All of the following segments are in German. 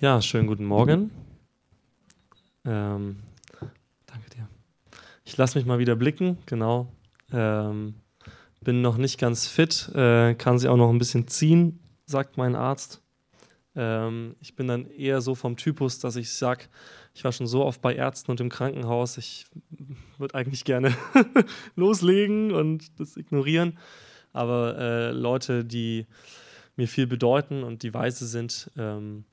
Ja, schönen guten Morgen. Ähm, danke dir. Ich lasse mich mal wieder blicken, genau. Ähm, bin noch nicht ganz fit, äh, kann sie auch noch ein bisschen ziehen, sagt mein Arzt. Ähm, ich bin dann eher so vom Typus, dass ich sage, ich war schon so oft bei Ärzten und im Krankenhaus, ich würde eigentlich gerne loslegen und das ignorieren. Aber äh, Leute, die mir viel bedeuten und die weise sind, ähm,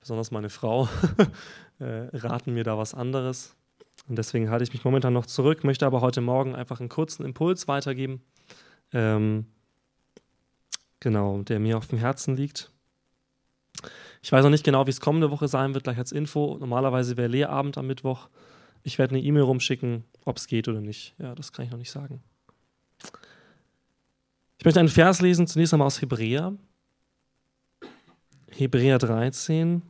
besonders meine Frau, äh, raten mir da was anderes. Und deswegen halte ich mich momentan noch zurück, möchte aber heute Morgen einfach einen kurzen Impuls weitergeben, ähm, genau, der mir auf dem Herzen liegt. Ich weiß noch nicht genau, wie es kommende Woche sein wird, gleich als Info. Normalerweise wäre Lehrabend am Mittwoch. Ich werde eine E-Mail rumschicken, ob es geht oder nicht. Ja, das kann ich noch nicht sagen. Ich möchte einen Vers lesen, zunächst einmal aus Hebräer. Hebräer 13,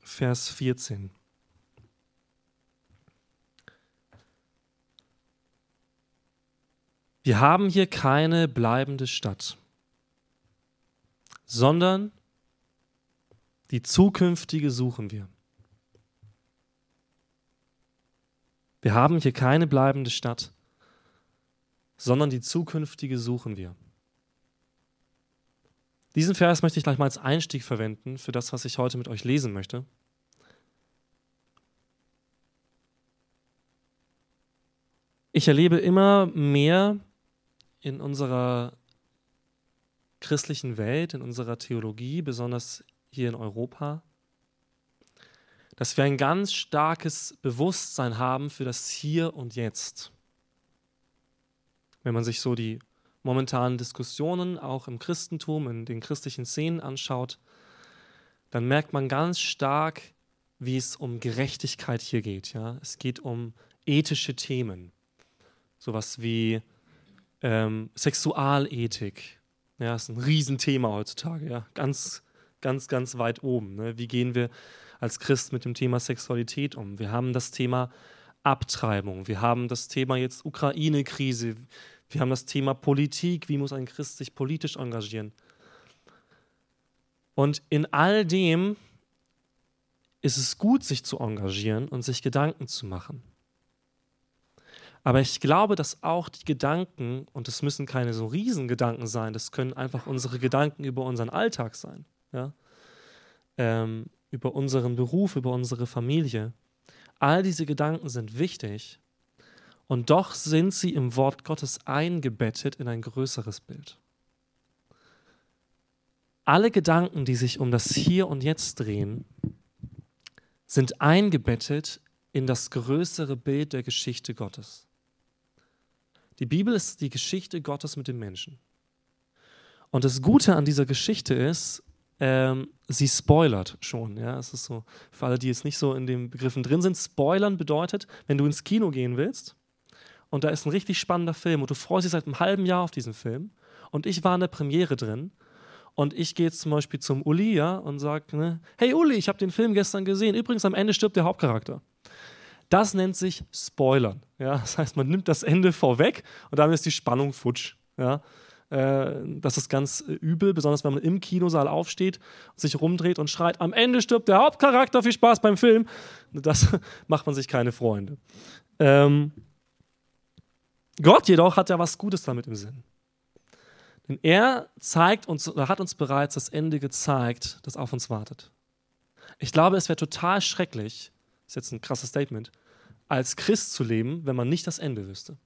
Vers 14. Wir haben hier keine bleibende Stadt, sondern die zukünftige suchen wir. Wir haben hier keine bleibende Stadt, sondern die zukünftige suchen wir. Diesen Vers möchte ich gleich mal als Einstieg verwenden für das, was ich heute mit euch lesen möchte. Ich erlebe immer mehr in unserer christlichen Welt, in unserer Theologie, besonders hier in Europa, dass wir ein ganz starkes Bewusstsein haben für das Hier und Jetzt. Wenn man sich so die momentanen Diskussionen auch im Christentum, in den christlichen Szenen anschaut, dann merkt man ganz stark, wie es um Gerechtigkeit hier geht. Ja? Es geht um ethische Themen. Sowas wie ähm, Sexualethik. Ja, ist ein Riesenthema heutzutage. Ja? Ganz, ganz, ganz weit oben. Ne? Wie gehen wir als Christ mit dem Thema Sexualität um? Wir haben das Thema Abtreibung. Wir haben das Thema jetzt Ukraine-Krise. Wir haben das Thema Politik, wie muss ein Christ sich politisch engagieren. Und in all dem ist es gut, sich zu engagieren und sich Gedanken zu machen. Aber ich glaube, dass auch die Gedanken, und es müssen keine so Riesengedanken sein, das können einfach unsere Gedanken über unseren Alltag sein, ja? Ähm, über unseren Beruf, über unsere Familie. All diese Gedanken sind wichtig, und doch sind sie im Wort Gottes eingebettet in ein größeres Bild. Alle Gedanken, die sich um das Hier und Jetzt drehen, sind eingebettet in das größere Bild der Geschichte Gottes. Die Bibel ist die Geschichte Gottes mit dem Menschen. Und das Gute an dieser Geschichte ist, ähm, sie spoilert schon. Ja, es ist so, für alle, die jetzt nicht so in den Begriffen drin sind, spoilern bedeutet, wenn du ins Kino gehen willst und da ist ein richtig spannender Film und du freust dich seit einem halben Jahr auf diesen Film und ich war in der Premiere drin und ich gehe zum Beispiel zum Uli ja, und sage, ne, hey Uli, ich habe den Film gestern gesehen, übrigens am Ende stirbt der Hauptcharakter. Das nennt sich Spoilern. Ja? Das heißt, man nimmt das Ende vorweg und dann ist die Spannung futsch. Ja? Äh, das ist ganz übel, besonders wenn man im Kinosaal aufsteht, sich rumdreht und schreit, am Ende stirbt der Hauptcharakter, viel Spaß beim Film. Das macht man sich keine Freunde. Ähm, Gott jedoch hat ja was Gutes damit im Sinn. Denn er zeigt uns, oder hat uns bereits das Ende gezeigt, das auf uns wartet. Ich glaube, es wäre total schrecklich, ist jetzt ein krasses Statement, als Christ zu leben, wenn man nicht das Ende wüsste.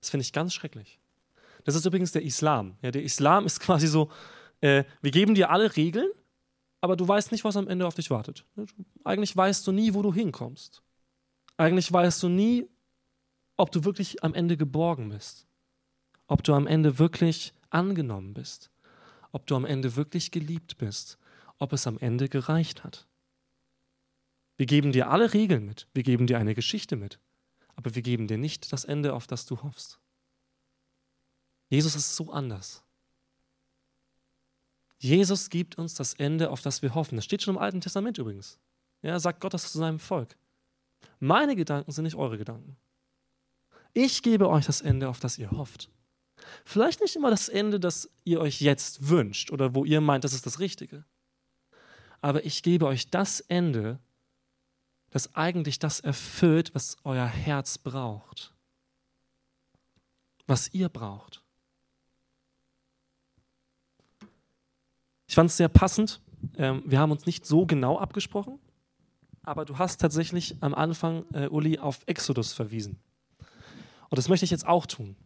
Das finde ich ganz schrecklich. Das ist übrigens der Islam. Ja, der Islam ist quasi so, äh, wir geben dir alle Regeln, aber du weißt nicht, was am Ende auf dich wartet. Eigentlich weißt du nie, wo du hinkommst. Eigentlich weißt du nie, ob du wirklich am Ende geborgen bist, ob du am Ende wirklich angenommen bist, ob du am Ende wirklich geliebt bist, ob es am Ende gereicht hat. Wir geben dir alle Regeln mit, wir geben dir eine Geschichte mit, aber wir geben dir nicht das Ende, auf das du hoffst. Jesus ist so anders. Jesus gibt uns das Ende, auf das wir hoffen. Das steht schon im Alten Testament übrigens. Ja, sagt Gott das zu seinem Volk. Meine Gedanken sind nicht eure Gedanken. Ich gebe euch das Ende, auf das ihr hofft. Vielleicht nicht immer das Ende, das ihr euch jetzt wünscht oder wo ihr meint, das ist das Richtige. aber ich gebe euch das Ende, das eigentlich das erfüllt, was euer Herz braucht, was ihr braucht. Ich fand es sehr passend. Ähm, wir haben uns nicht so genau abgesprochen, aber du hast tatsächlich am Anfang, äh, Uli, auf Exodus verwiesen. Und das möchte ich jetzt auch tun.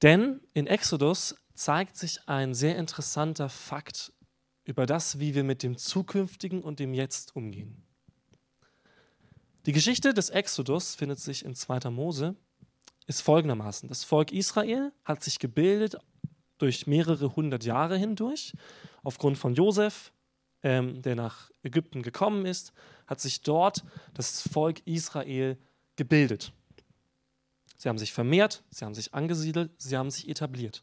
Denn in Exodus zeigt sich ein sehr interessanter Fakt über das, wie wir mit dem Zukünftigen und dem Jetzt umgehen. Die Geschichte des Exodus findet sich in 2. Mose, ist folgendermaßen. Das Volk Israel hat sich gebildet durch mehrere hundert Jahre hindurch. Aufgrund von Josef, ähm, der nach Ägypten gekommen ist, hat sich dort das Volk Israel gebildet. Sie haben sich vermehrt, sie haben sich angesiedelt, sie haben sich etabliert.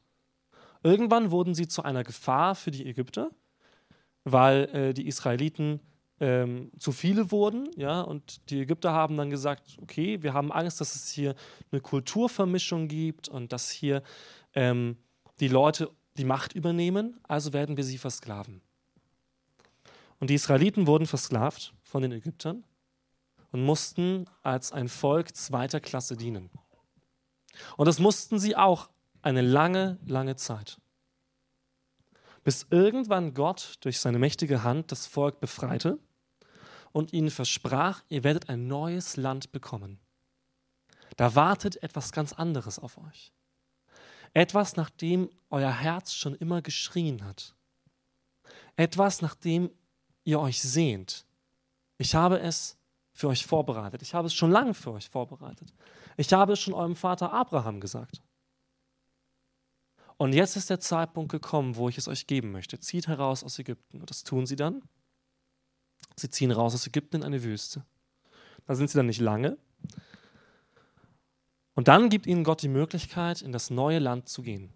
Irgendwann wurden sie zu einer Gefahr für die Ägypter, weil äh, die Israeliten ähm, zu viele wurden, ja, und die Ägypter haben dann gesagt, okay, wir haben Angst, dass es hier eine Kulturvermischung gibt und dass hier ähm, die Leute die Macht übernehmen, also werden wir sie versklaven. Und die Israeliten wurden versklavt von den Ägyptern und mussten als ein Volk zweiter Klasse dienen. Und das mussten sie auch eine lange, lange Zeit. Bis irgendwann Gott durch seine mächtige Hand das Volk befreite und ihnen versprach, ihr werdet ein neues Land bekommen. Da wartet etwas ganz anderes auf euch. Etwas, nach dem euer Herz schon immer geschrien hat. Etwas, nach dem ihr euch sehnt. Ich habe es für euch vorbereitet. Ich habe es schon lange für euch vorbereitet. Ich habe es schon eurem Vater Abraham gesagt. Und jetzt ist der Zeitpunkt gekommen, wo ich es euch geben möchte. Zieht heraus aus Ägypten. Und das tun sie dann. Sie ziehen raus aus Ägypten in eine Wüste. Da sind sie dann nicht lange. Und dann gibt ihnen Gott die Möglichkeit, in das neue Land zu gehen.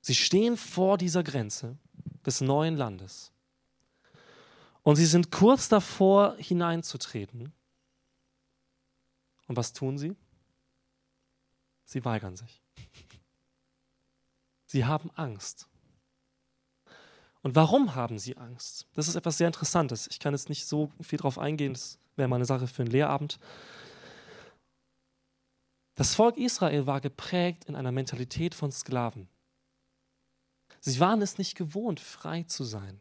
Sie stehen vor dieser Grenze des neuen Landes. Und sie sind kurz davor, hineinzutreten. Und was tun sie? Sie weigern sich. Sie haben Angst. Und warum haben sie Angst? Das ist etwas sehr Interessantes. Ich kann jetzt nicht so viel darauf eingehen, das wäre mal eine Sache für einen Lehrabend. Das Volk Israel war geprägt in einer Mentalität von Sklaven. Sie waren es nicht gewohnt, frei zu sein.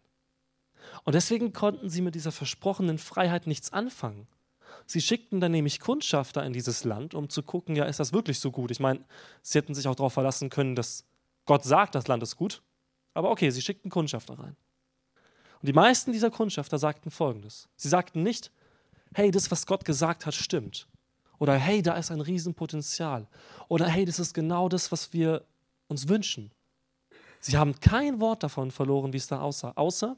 Und deswegen konnten sie mit dieser versprochenen Freiheit nichts anfangen. Sie schickten dann nämlich Kundschafter in dieses Land, um zu gucken, ja, ist das wirklich so gut? Ich meine, sie hätten sich auch darauf verlassen können, dass Gott sagt, das Land ist gut. Aber okay, sie schickten Kundschafter rein. Und die meisten dieser Kundschafter sagten Folgendes. Sie sagten nicht, hey, das, was Gott gesagt hat, stimmt. Oder hey, da ist ein Riesenpotenzial. Oder hey, das ist genau das, was wir uns wünschen. Sie haben kein Wort davon verloren, wie es da aussah, außer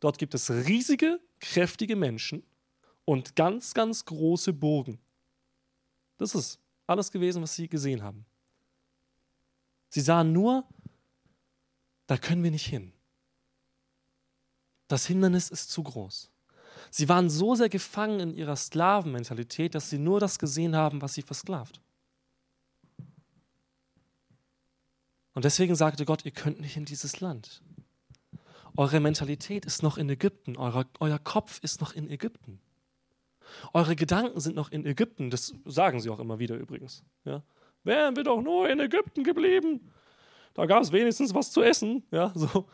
dort gibt es riesige, kräftige Menschen, und ganz, ganz große Burgen. Das ist alles gewesen, was sie gesehen haben. Sie sahen nur, da können wir nicht hin. Das Hindernis ist zu groß. Sie waren so sehr gefangen in ihrer Sklavenmentalität, dass sie nur das gesehen haben, was sie versklavt. Und deswegen sagte Gott, ihr könnt nicht in dieses Land. Eure Mentalität ist noch in Ägypten, euer, euer Kopf ist noch in Ägypten. Eure Gedanken sind noch in Ägypten, das sagen sie auch immer wieder übrigens. Ja? Wären wir doch nur in Ägypten geblieben, da gab es wenigstens was zu essen. Ja, so.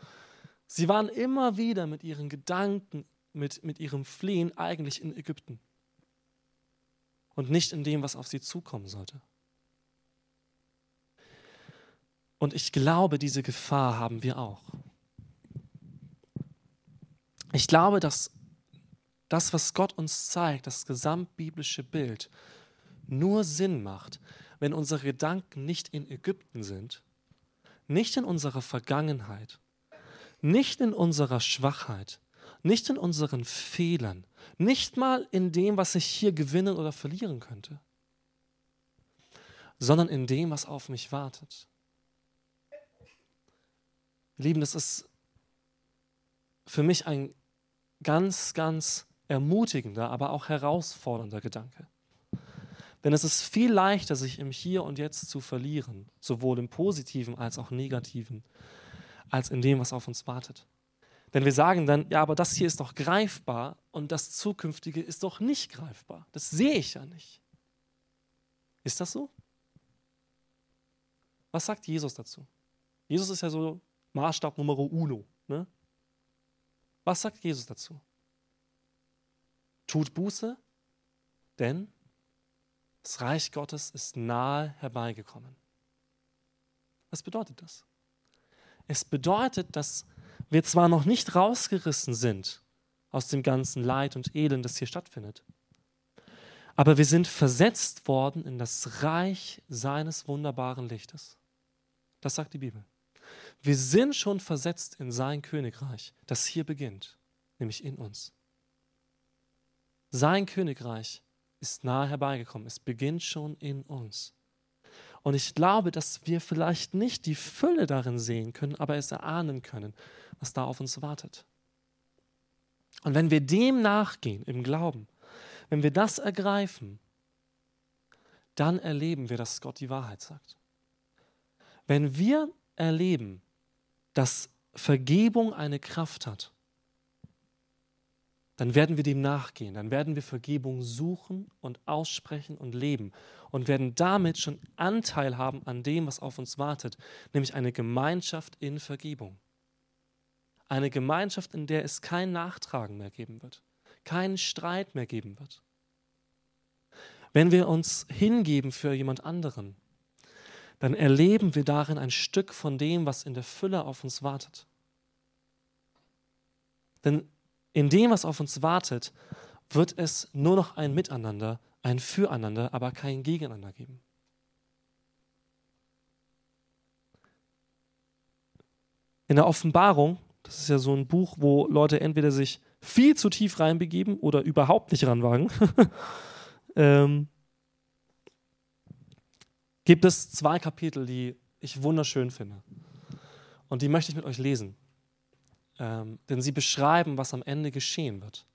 Sie waren immer wieder mit ihren Gedanken, mit, mit ihrem Flehen eigentlich in Ägypten und nicht in dem, was auf sie zukommen sollte. Und ich glaube, diese Gefahr haben wir auch. Ich glaube, dass das, was Gott uns zeigt, das gesamtbiblische Bild, nur Sinn macht, wenn unsere Gedanken nicht in Ägypten sind, nicht in unserer Vergangenheit, nicht in unserer Schwachheit, nicht in unseren Fehlern, nicht mal in dem, was ich hier gewinnen oder verlieren könnte, sondern in dem, was auf mich wartet. Lieben, das ist für mich ein ganz, ganz ermutigender, aber auch herausfordernder Gedanke. Denn es ist viel leichter, sich im Hier und Jetzt zu verlieren, sowohl im positiven als auch negativen, als in dem, was auf uns wartet. Denn wir sagen dann, ja, aber das hier ist doch greifbar und das Zukünftige ist doch nicht greifbar. Das sehe ich ja nicht. Ist das so? Was sagt Jesus dazu? Jesus ist ja so Maßstab Nummer uno. Ne? Was sagt Jesus dazu? Tut Buße, denn das Reich Gottes ist nahe herbeigekommen. Was bedeutet das? Es bedeutet, dass wir zwar noch nicht rausgerissen sind aus dem ganzen Leid und Elend, das hier stattfindet, aber wir sind versetzt worden in das Reich seines wunderbaren Lichtes. Das sagt die Bibel. Wir sind schon versetzt in sein Königreich, das hier beginnt, nämlich in uns. Sein Königreich ist nahe herbeigekommen. Es beginnt schon in uns. Und ich glaube, dass wir vielleicht nicht die Fülle darin sehen können, aber es erahnen können, was da auf uns wartet. Und wenn wir dem nachgehen im Glauben, wenn wir das ergreifen, dann erleben wir, dass Gott die Wahrheit sagt. Wenn wir erleben, dass Vergebung eine Kraft hat, dann werden wir dem nachgehen, dann werden wir Vergebung suchen und aussprechen und leben und werden damit schon Anteil haben an dem, was auf uns wartet, nämlich eine Gemeinschaft in Vergebung. Eine Gemeinschaft, in der es kein Nachtragen mehr geben wird, keinen Streit mehr geben wird. Wenn wir uns hingeben für jemand anderen, dann erleben wir darin ein Stück von dem, was in der Fülle auf uns wartet. Denn in dem, was auf uns wartet, wird es nur noch ein Miteinander, ein Füreinander, aber kein Gegeneinander geben. In der Offenbarung, das ist ja so ein Buch, wo Leute entweder sich viel zu tief reinbegeben oder überhaupt nicht ranwagen, ähm, gibt es zwei Kapitel, die ich wunderschön finde. Und die möchte ich mit euch lesen. Ähm, denn sie beschreiben, was am Ende geschehen wird.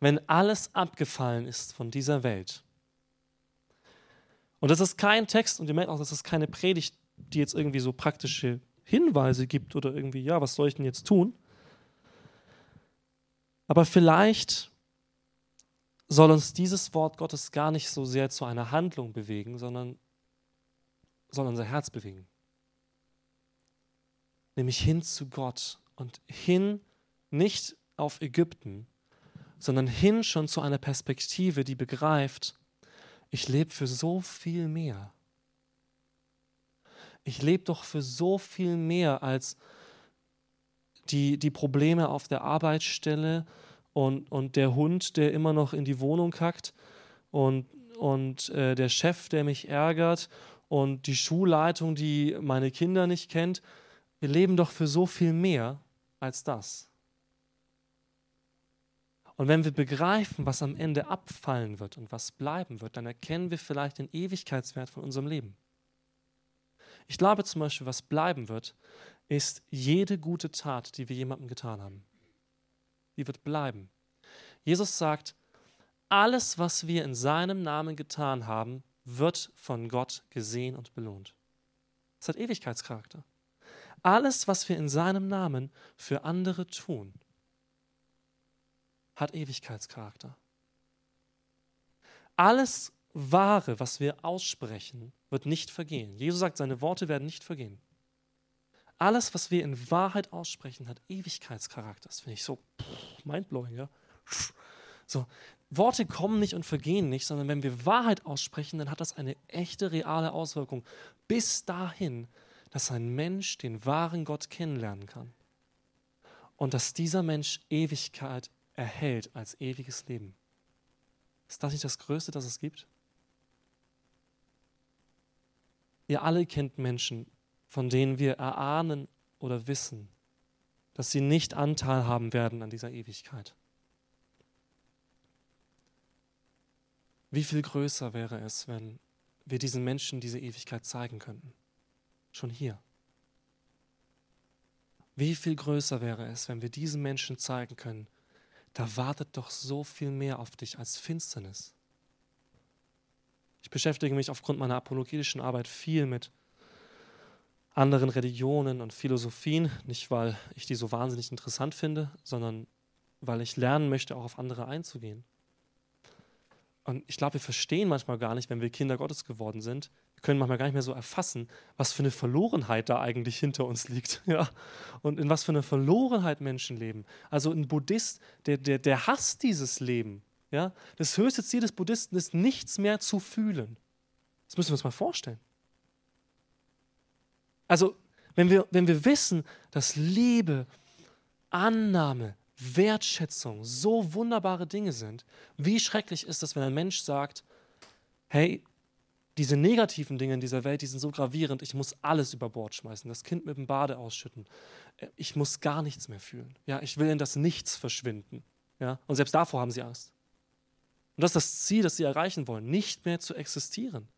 Wenn alles abgefallen ist von dieser Welt. Und das ist kein Text, und ihr merkt auch, das ist keine Predigt, die jetzt irgendwie so praktische Hinweise gibt oder irgendwie, ja, was soll ich denn jetzt tun? Aber vielleicht soll uns dieses Wort Gottes gar nicht so sehr zu einer Handlung bewegen, sondern soll unser Herz bewegen. Nämlich hin zu Gott und hin nicht auf Ägypten, sondern hin schon zu einer Perspektive, die begreift, ich lebe für so viel mehr. Ich lebe doch für so viel mehr als die, die Probleme auf der Arbeitsstelle und, und der Hund, der immer noch in die Wohnung kackt und, und äh, der Chef, der mich ärgert und die Schulleitung, die meine Kinder nicht kennt. Wir leben doch für so viel mehr als das. Und wenn wir begreifen, was am Ende abfallen wird und was bleiben wird, dann erkennen wir vielleicht den Ewigkeitswert von unserem Leben. Ich glaube zum Beispiel, was bleiben wird, ist jede gute Tat, die wir jemandem getan haben. Die wird bleiben. Jesus sagt, alles, was wir in seinem Namen getan haben, wird von Gott gesehen und belohnt. Das hat Ewigkeitscharakter. Alles, was wir in seinem Namen für andere tun, hat Ewigkeitscharakter. Alles Wahre, was wir aussprechen, wird nicht vergehen. Jesus sagt, seine Worte werden nicht vergehen. Alles, was wir in Wahrheit aussprechen, hat Ewigkeitscharakter. Das finde ich so mindblowing, ja. So, Worte kommen nicht und vergehen nicht, sondern wenn wir Wahrheit aussprechen, dann hat das eine echte, reale Auswirkung. Bis dahin, dass ein Mensch den wahren Gott kennenlernen kann. Und dass dieser Mensch Ewigkeit erhält als ewiges Leben. Ist das nicht das Größte, das es gibt? Ihr alle kennt Menschen, von denen wir erahnen oder wissen, dass sie nicht Anteil haben werden an dieser Ewigkeit. Wie viel größer wäre es, wenn wir diesen Menschen diese Ewigkeit zeigen könnten? Schon hier. Wie viel größer wäre es, wenn wir diesen Menschen zeigen können, da wartet doch so viel mehr auf dich als Finsternis. Ich beschäftige mich aufgrund meiner apologetischen Arbeit viel mit, anderen Religionen und Philosophien, nicht weil ich die so wahnsinnig interessant finde, sondern weil ich lernen möchte, auch auf andere einzugehen. Und ich glaube, wir verstehen manchmal gar nicht, wenn wir Kinder Gottes geworden sind, wir können manchmal gar nicht mehr so erfassen, was für eine Verlorenheit da eigentlich hinter uns liegt. Ja? Und in was für einer Verlorenheit Menschen leben. Also ein Buddhist, der, der, der hasst dieses Leben. Ja? Das höchste Ziel des Buddhisten ist, nichts mehr zu fühlen. Das müssen wir uns mal vorstellen. Also, wenn wir, wenn wir wissen, dass Liebe, Annahme, Wertschätzung so wunderbare Dinge sind, wie schrecklich ist es, wenn ein Mensch sagt, hey, diese negativen Dinge in dieser Welt, die sind so gravierend, ich muss alles über Bord schmeißen, das Kind mit dem Bade ausschütten. Äh, ich muss gar nichts mehr fühlen. Ja, ich will in das Nichts verschwinden. Ja, und selbst davor haben sie Angst. Und das ist das Ziel, das sie erreichen wollen, nicht mehr zu existieren.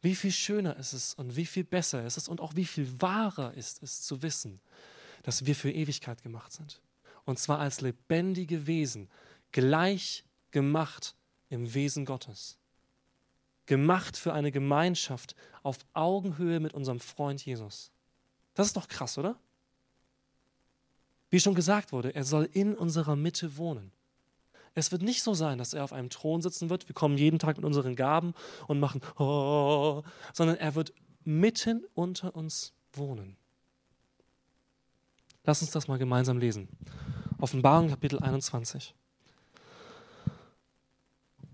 Wie viel schöner ist es und wie viel besser ist es und auch wie viel wahrer ist es zu wissen, dass wir für Ewigkeit gemacht sind. Und zwar als lebendige Wesen, gleich gemacht im Wesen Gottes. Gemacht für eine Gemeinschaft auf Augenhöhe mit unserem Freund Jesus. Das ist doch krass, oder? Wie schon gesagt wurde, er soll in unserer Mitte wohnen. Es wird nicht so sein, dass er auf einem Thron sitzen wird. Wir kommen jeden Tag mit unseren Gaben und machen, oh, sondern er wird mitten unter uns wohnen. Lass uns das mal gemeinsam lesen. Offenbarung Kapitel 21.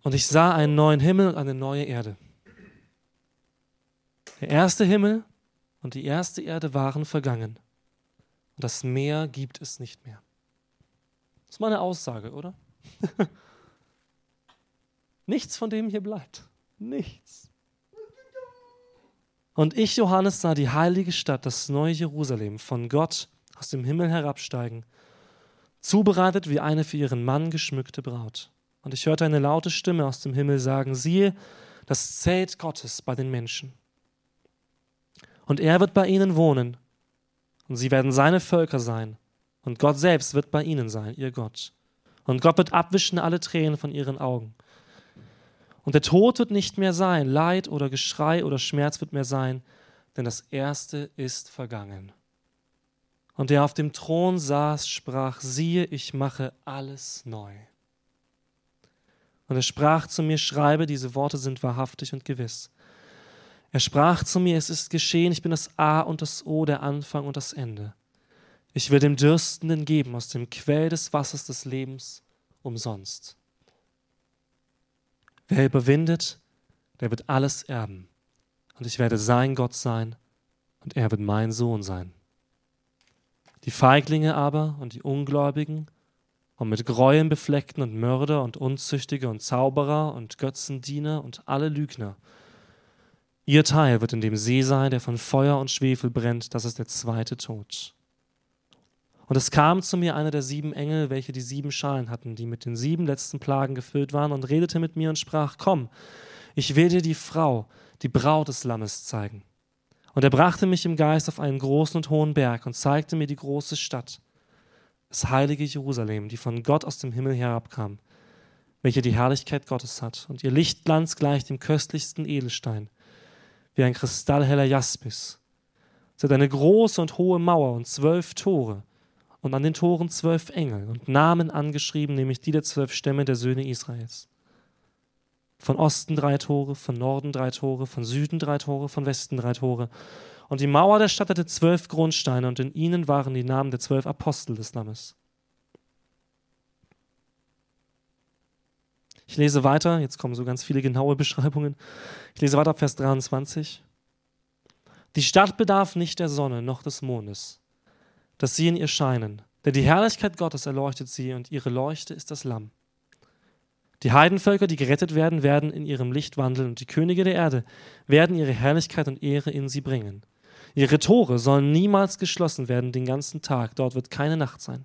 Und ich sah einen neuen Himmel und eine neue Erde. Der erste Himmel und die erste Erde waren vergangen. Und das Meer gibt es nicht mehr. Das ist mal eine Aussage, oder? Nichts von dem hier bleibt. Nichts. Und ich, Johannes, sah die heilige Stadt, das neue Jerusalem, von Gott aus dem Himmel herabsteigen, zubereitet wie eine für ihren Mann geschmückte Braut. Und ich hörte eine laute Stimme aus dem Himmel sagen, siehe, das Zelt Gottes bei den Menschen. Und er wird bei ihnen wohnen, und sie werden seine Völker sein, und Gott selbst wird bei ihnen sein, ihr Gott. Und Gott wird abwischen alle Tränen von ihren Augen. Und der Tod wird nicht mehr sein, Leid oder Geschrei oder Schmerz wird mehr sein, denn das Erste ist vergangen. Und der auf dem Thron saß, sprach, siehe, ich mache alles neu. Und er sprach zu mir, schreibe, diese Worte sind wahrhaftig und gewiss. Er sprach zu mir, es ist geschehen, ich bin das A und das O, der Anfang und das Ende. Ich will dem Dürstenden geben aus dem Quell des Wassers des Lebens umsonst. Wer überwindet, der wird alles erben. Und ich werde sein Gott sein und er wird mein Sohn sein. Die Feiglinge aber und die Ungläubigen und mit Gräueln befleckten und Mörder und Unzüchtige und Zauberer und Götzendiener und alle Lügner, ihr Teil wird in dem See sein, der von Feuer und Schwefel brennt, das ist der zweite Tod. Und es kam zu mir einer der sieben Engel, welche die sieben Schalen hatten, die mit den sieben letzten Plagen gefüllt waren, und redete mit mir und sprach, komm, ich will dir die Frau, die Braut des Lammes zeigen. Und er brachte mich im Geist auf einen großen und hohen Berg und zeigte mir die große Stadt, das heilige Jerusalem, die von Gott aus dem Himmel herabkam, welche die Herrlichkeit Gottes hat, und ihr Lichtglanz gleicht dem köstlichsten Edelstein, wie ein kristallheller Jaspis. Sie hat eine große und hohe Mauer und zwölf Tore, und an den Toren zwölf Engel und Namen angeschrieben, nämlich die der zwölf Stämme der Söhne Israels. Von Osten drei Tore, von Norden drei Tore, von Süden drei Tore, von Westen drei Tore. Und die Mauer der Stadt hatte zwölf Grundsteine, und in ihnen waren die Namen der zwölf Apostel des Lammes. Ich lese weiter, jetzt kommen so ganz viele genaue Beschreibungen. Ich lese weiter Vers 23. Die Stadt bedarf nicht der Sonne noch des Mondes, dass sie in ihr scheinen. Denn die Herrlichkeit Gottes erleuchtet sie und ihre Leuchte ist das Lamm. Die Heidenvölker, die gerettet werden, werden in ihrem Licht wandeln und die Könige der Erde werden ihre Herrlichkeit und Ehre in sie bringen. Ihre Tore sollen niemals geschlossen werden den ganzen Tag, dort wird keine Nacht sein.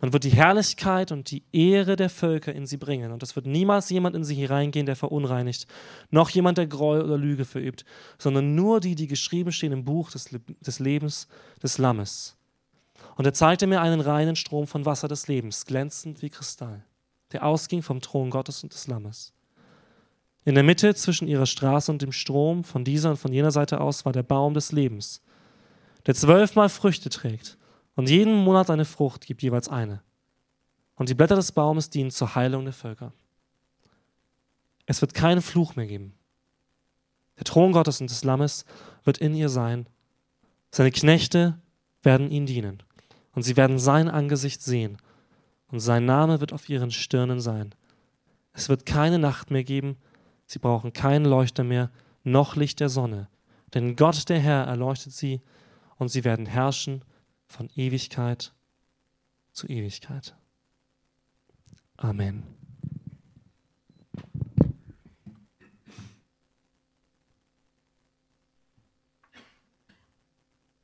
Man wird die Herrlichkeit und die Ehre der Völker in sie bringen. Und es wird niemals jemand in sie hineingehen, der verunreinigt, noch jemand, der Gräuel oder Lüge verübt, sondern nur die, die geschrieben stehen im Buch des, des Lebens des Lammes. Und er zeigte mir einen reinen Strom von Wasser des Lebens, glänzend wie Kristall, der ausging vom Thron Gottes und des Lammes. In der Mitte zwischen ihrer Straße und dem Strom, von dieser und von jener Seite aus, war der Baum des Lebens, der zwölfmal Früchte trägt und jeden Monat eine Frucht gibt, jeweils eine. Und die Blätter des Baumes dienen zur Heilung der Völker. Es wird keinen Fluch mehr geben. Der Thron Gottes und des Lammes wird in ihr sein. Seine Knechte werden ihn dienen. Und sie werden sein Angesicht sehen. Und sein Name wird auf ihren Stirnen sein. Es wird keine Nacht mehr geben. Sie brauchen keinen Leuchter mehr, noch Licht der Sonne. Denn Gott, der Herr, erleuchtet sie und sie werden herrschen von Ewigkeit zu Ewigkeit. Amen.